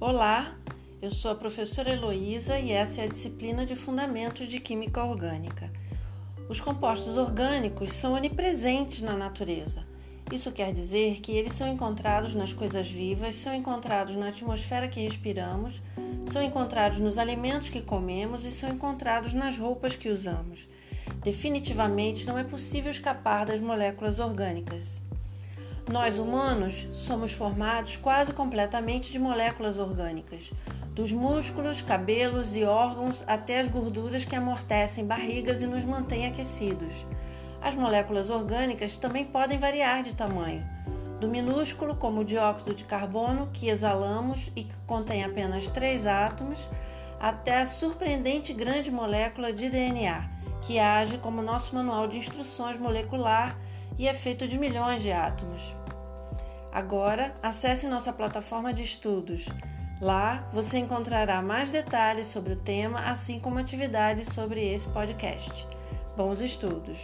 Olá, eu sou a professora Heloísa e essa é a disciplina de Fundamentos de Química Orgânica. Os compostos orgânicos são onipresentes na natureza. Isso quer dizer que eles são encontrados nas coisas vivas, são encontrados na atmosfera que respiramos, são encontrados nos alimentos que comemos e são encontrados nas roupas que usamos. Definitivamente não é possível escapar das moléculas orgânicas. Nós humanos somos formados quase completamente de moléculas orgânicas, dos músculos, cabelos e órgãos até as gorduras que amortecem barrigas e nos mantêm aquecidos. As moléculas orgânicas também podem variar de tamanho, do minúsculo, como o dióxido de carbono, que exalamos e que contém apenas três átomos, até a surpreendente grande molécula de DNA, que age como nosso manual de instruções molecular e é feito de milhões de átomos. Agora, acesse nossa plataforma de estudos. Lá você encontrará mais detalhes sobre o tema, assim como atividades sobre esse podcast. Bons estudos!